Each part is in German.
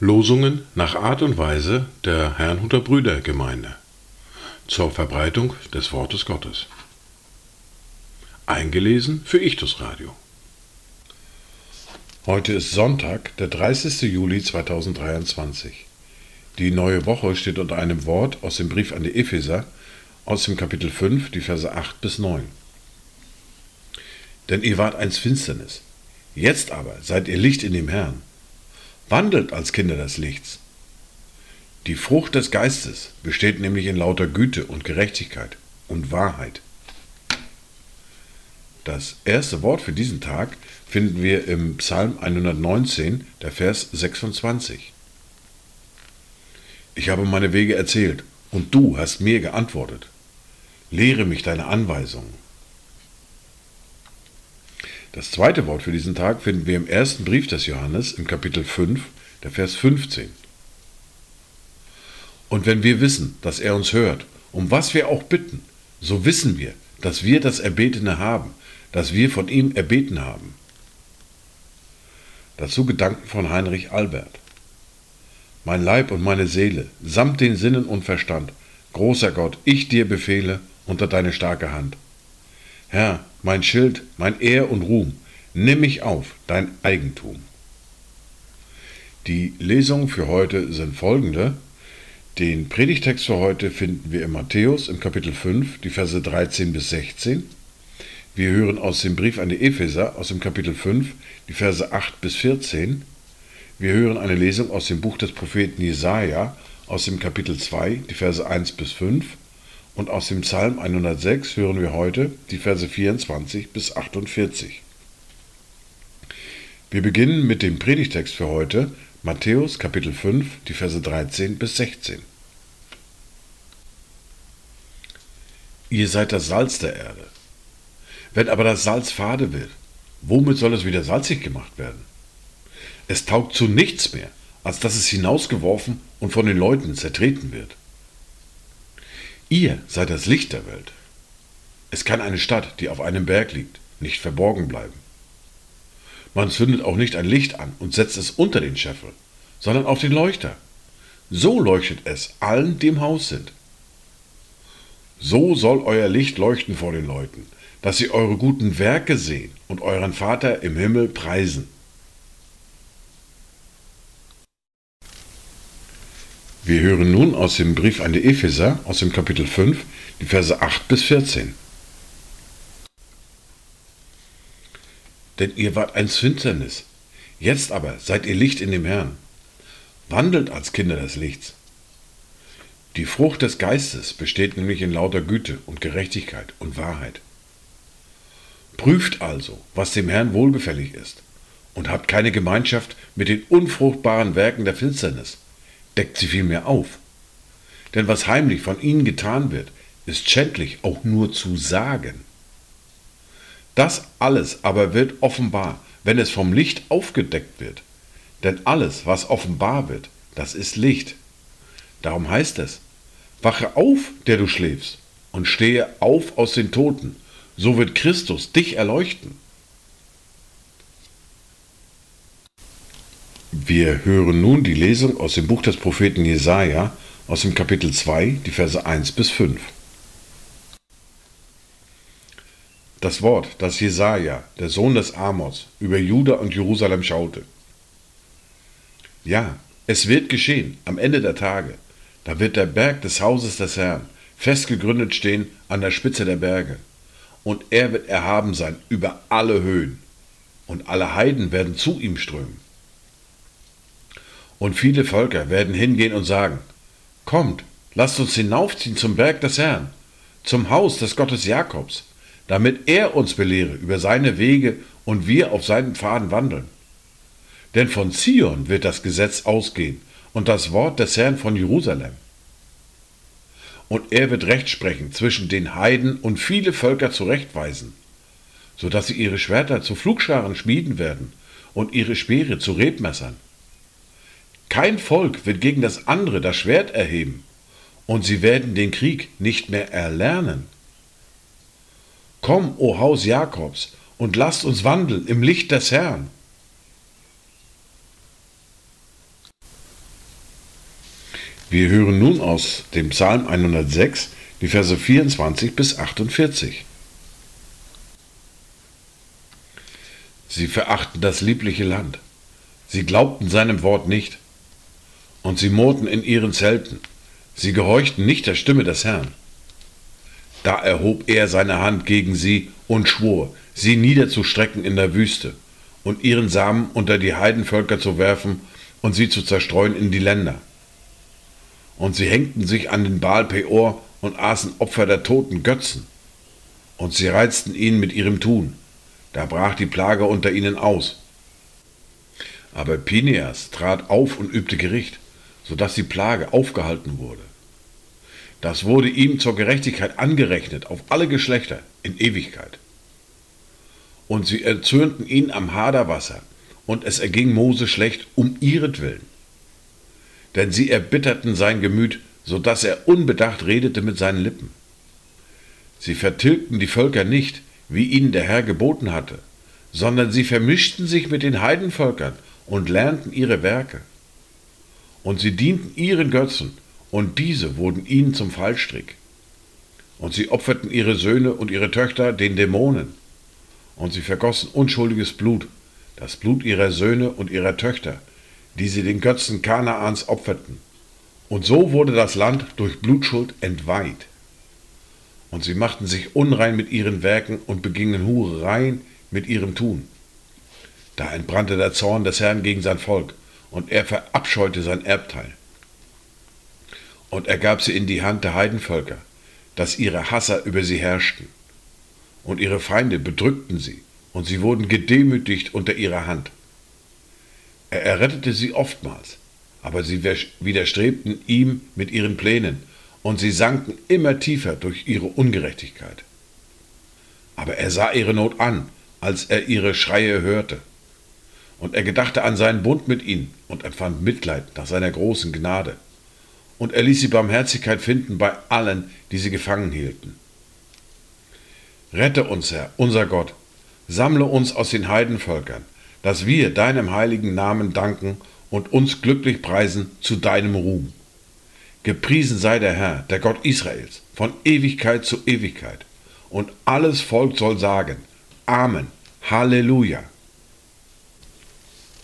Losungen nach Art und Weise der Herrnhuter Brüdergemeinde zur Verbreitung des Wortes Gottes. Eingelesen für Ichtus Radio. Heute ist Sonntag, der 30. Juli 2023. Die neue Woche steht unter einem Wort aus dem Brief an die Epheser aus dem Kapitel 5, die Verse 8 bis 9. Denn ihr wart einst Finsternis, jetzt aber seid ihr Licht in dem Herrn. Wandelt als Kinder des Lichts. Die Frucht des Geistes besteht nämlich in lauter Güte und Gerechtigkeit und Wahrheit. Das erste Wort für diesen Tag finden wir im Psalm 119, der Vers 26. Ich habe meine Wege erzählt, und du hast mir geantwortet. Lehre mich deine Anweisungen. Das zweite Wort für diesen Tag finden wir im ersten Brief des Johannes im Kapitel 5, der Vers 15. Und wenn wir wissen, dass er uns hört, um was wir auch bitten, so wissen wir, dass wir das Erbetene haben, das wir von ihm erbeten haben. Dazu Gedanken von Heinrich Albert. Mein Leib und meine Seele, samt den Sinnen und Verstand, großer Gott, ich dir befehle unter deine starke Hand. Herr, mein Schild, mein Ehr und Ruhm, nimm mich auf, dein Eigentum. Die Lesungen für heute sind folgende. Den Predigtext für heute finden wir in Matthäus im Kapitel 5, die Verse 13 bis 16. Wir hören aus dem Brief an die Epheser aus dem Kapitel 5 die Verse 8 bis 14. Wir hören eine Lesung aus dem Buch des Propheten Jesaja aus dem Kapitel 2 die Verse 1 bis 5 und aus dem Psalm 106 hören wir heute die Verse 24 bis 48. Wir beginnen mit dem Predigtext für heute, Matthäus Kapitel 5, die Verse 13 bis 16. Ihr seid das Salz der Erde. Wenn aber das Salz fade wird, womit soll es wieder salzig gemacht werden? Es taugt zu nichts mehr, als dass es hinausgeworfen und von den Leuten zertreten wird. Ihr seid das Licht der Welt. Es kann eine Stadt, die auf einem Berg liegt, nicht verborgen bleiben. Man zündet auch nicht ein Licht an und setzt es unter den Scheffel, sondern auf den Leuchter. So leuchtet es allen, die im Haus sind. So soll euer Licht leuchten vor den Leuten, dass sie eure guten Werke sehen und euren Vater im Himmel preisen. Wir hören nun aus dem Brief an die Epheser aus dem Kapitel 5 die Verse 8 bis 14. Denn ihr wart einst Finsternis, jetzt aber seid ihr Licht in dem Herrn. Wandelt als Kinder des Lichts. Die Frucht des Geistes besteht nämlich in lauter Güte und Gerechtigkeit und Wahrheit. Prüft also, was dem Herrn wohlgefällig ist, und habt keine Gemeinschaft mit den unfruchtbaren Werken der Finsternis deckt sie vielmehr auf. Denn was heimlich von ihnen getan wird, ist schändlich auch nur zu sagen. Das alles aber wird offenbar, wenn es vom Licht aufgedeckt wird. Denn alles, was offenbar wird, das ist Licht. Darum heißt es, wache auf, der du schläfst, und stehe auf aus den Toten, so wird Christus dich erleuchten. Wir hören nun die Lesung aus dem Buch des Propheten Jesaja aus dem Kapitel 2, die Verse 1 bis 5. Das Wort, das Jesaja, der Sohn des Amos, über Juda und Jerusalem schaute. Ja, es wird geschehen am Ende der Tage. Da wird der Berg des Hauses des Herrn fest gegründet stehen an der Spitze der Berge. Und er wird erhaben sein über alle Höhen. Und alle Heiden werden zu ihm strömen. Und viele Völker werden hingehen und sagen, Kommt, lasst uns hinaufziehen zum Berg des Herrn, zum Haus des Gottes Jakobs, damit er uns belehre über seine Wege und wir auf seinen Pfaden wandeln. Denn von Zion wird das Gesetz ausgehen und das Wort des Herrn von Jerusalem. Und er wird Recht sprechen zwischen den Heiden und viele Völker zurechtweisen, so dass sie ihre Schwerter zu Flugscharen schmieden werden und ihre Speere zu Rebmessern. Kein Volk wird gegen das andere das Schwert erheben, und sie werden den Krieg nicht mehr erlernen. Komm, o Haus Jakobs, und lasst uns wandeln im Licht des Herrn. Wir hören nun aus dem Psalm 106 die Verse 24 bis 48. Sie verachten das liebliche Land. Sie glaubten seinem Wort nicht. Und sie murrten in ihren Zelten. Sie gehorchten nicht der Stimme des Herrn. Da erhob er seine Hand gegen sie und schwor, sie niederzustrecken in der Wüste und ihren Samen unter die Heidenvölker zu werfen und sie zu zerstreuen in die Länder. Und sie hängten sich an den Baal Peor und aßen Opfer der toten Götzen. Und sie reizten ihn mit ihrem Tun. Da brach die Plage unter ihnen aus. Aber Pineas trat auf und übte Gericht, so dass die Plage aufgehalten wurde. Das wurde ihm zur Gerechtigkeit angerechnet auf alle Geschlechter in Ewigkeit. Und sie erzürnten ihn am Haderwasser, und es erging Mose schlecht um ihretwillen. Denn sie erbitterten sein Gemüt, so dass er unbedacht redete mit seinen Lippen. Sie vertilgten die Völker nicht, wie ihnen der Herr geboten hatte, sondern sie vermischten sich mit den Heidenvölkern und lernten ihre Werke. Und sie dienten ihren Götzen, und diese wurden ihnen zum Fallstrick. Und sie opferten ihre Söhne und ihre Töchter den Dämonen. Und sie vergossen unschuldiges Blut, das Blut ihrer Söhne und ihrer Töchter, die sie den Götzen Kanaans opferten. Und so wurde das Land durch Blutschuld entweiht. Und sie machten sich unrein mit ihren Werken und begingen Hurereien mit ihrem Tun. Da entbrannte der Zorn des Herrn gegen sein Volk, und er verabscheute sein Erbteil. Und er gab sie in die Hand der Heidenvölker, dass ihre Hasser über sie herrschten. Und ihre Feinde bedrückten sie, und sie wurden gedemütigt unter ihrer Hand. Er errettete sie oftmals, aber sie widerstrebten ihm mit ihren Plänen, und sie sanken immer tiefer durch ihre Ungerechtigkeit. Aber er sah ihre Not an, als er ihre Schreie hörte. Und er gedachte an seinen Bund mit ihnen und empfand Mitleid nach seiner großen Gnade. Und er ließ sie Barmherzigkeit finden bei allen, die sie gefangen hielten. Rette uns, Herr, unser Gott, sammle uns aus den Heidenvölkern, dass wir deinem heiligen Namen danken und uns glücklich preisen zu deinem Ruhm. Gepriesen sei der Herr, der Gott Israels, von Ewigkeit zu Ewigkeit. Und alles Volk soll sagen, Amen, Halleluja.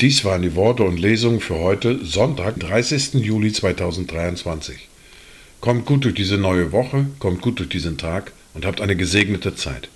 Dies waren die Worte und Lesungen für heute, Sonntag, 30. Juli 2023. Kommt gut durch diese neue Woche, kommt gut durch diesen Tag und habt eine gesegnete Zeit.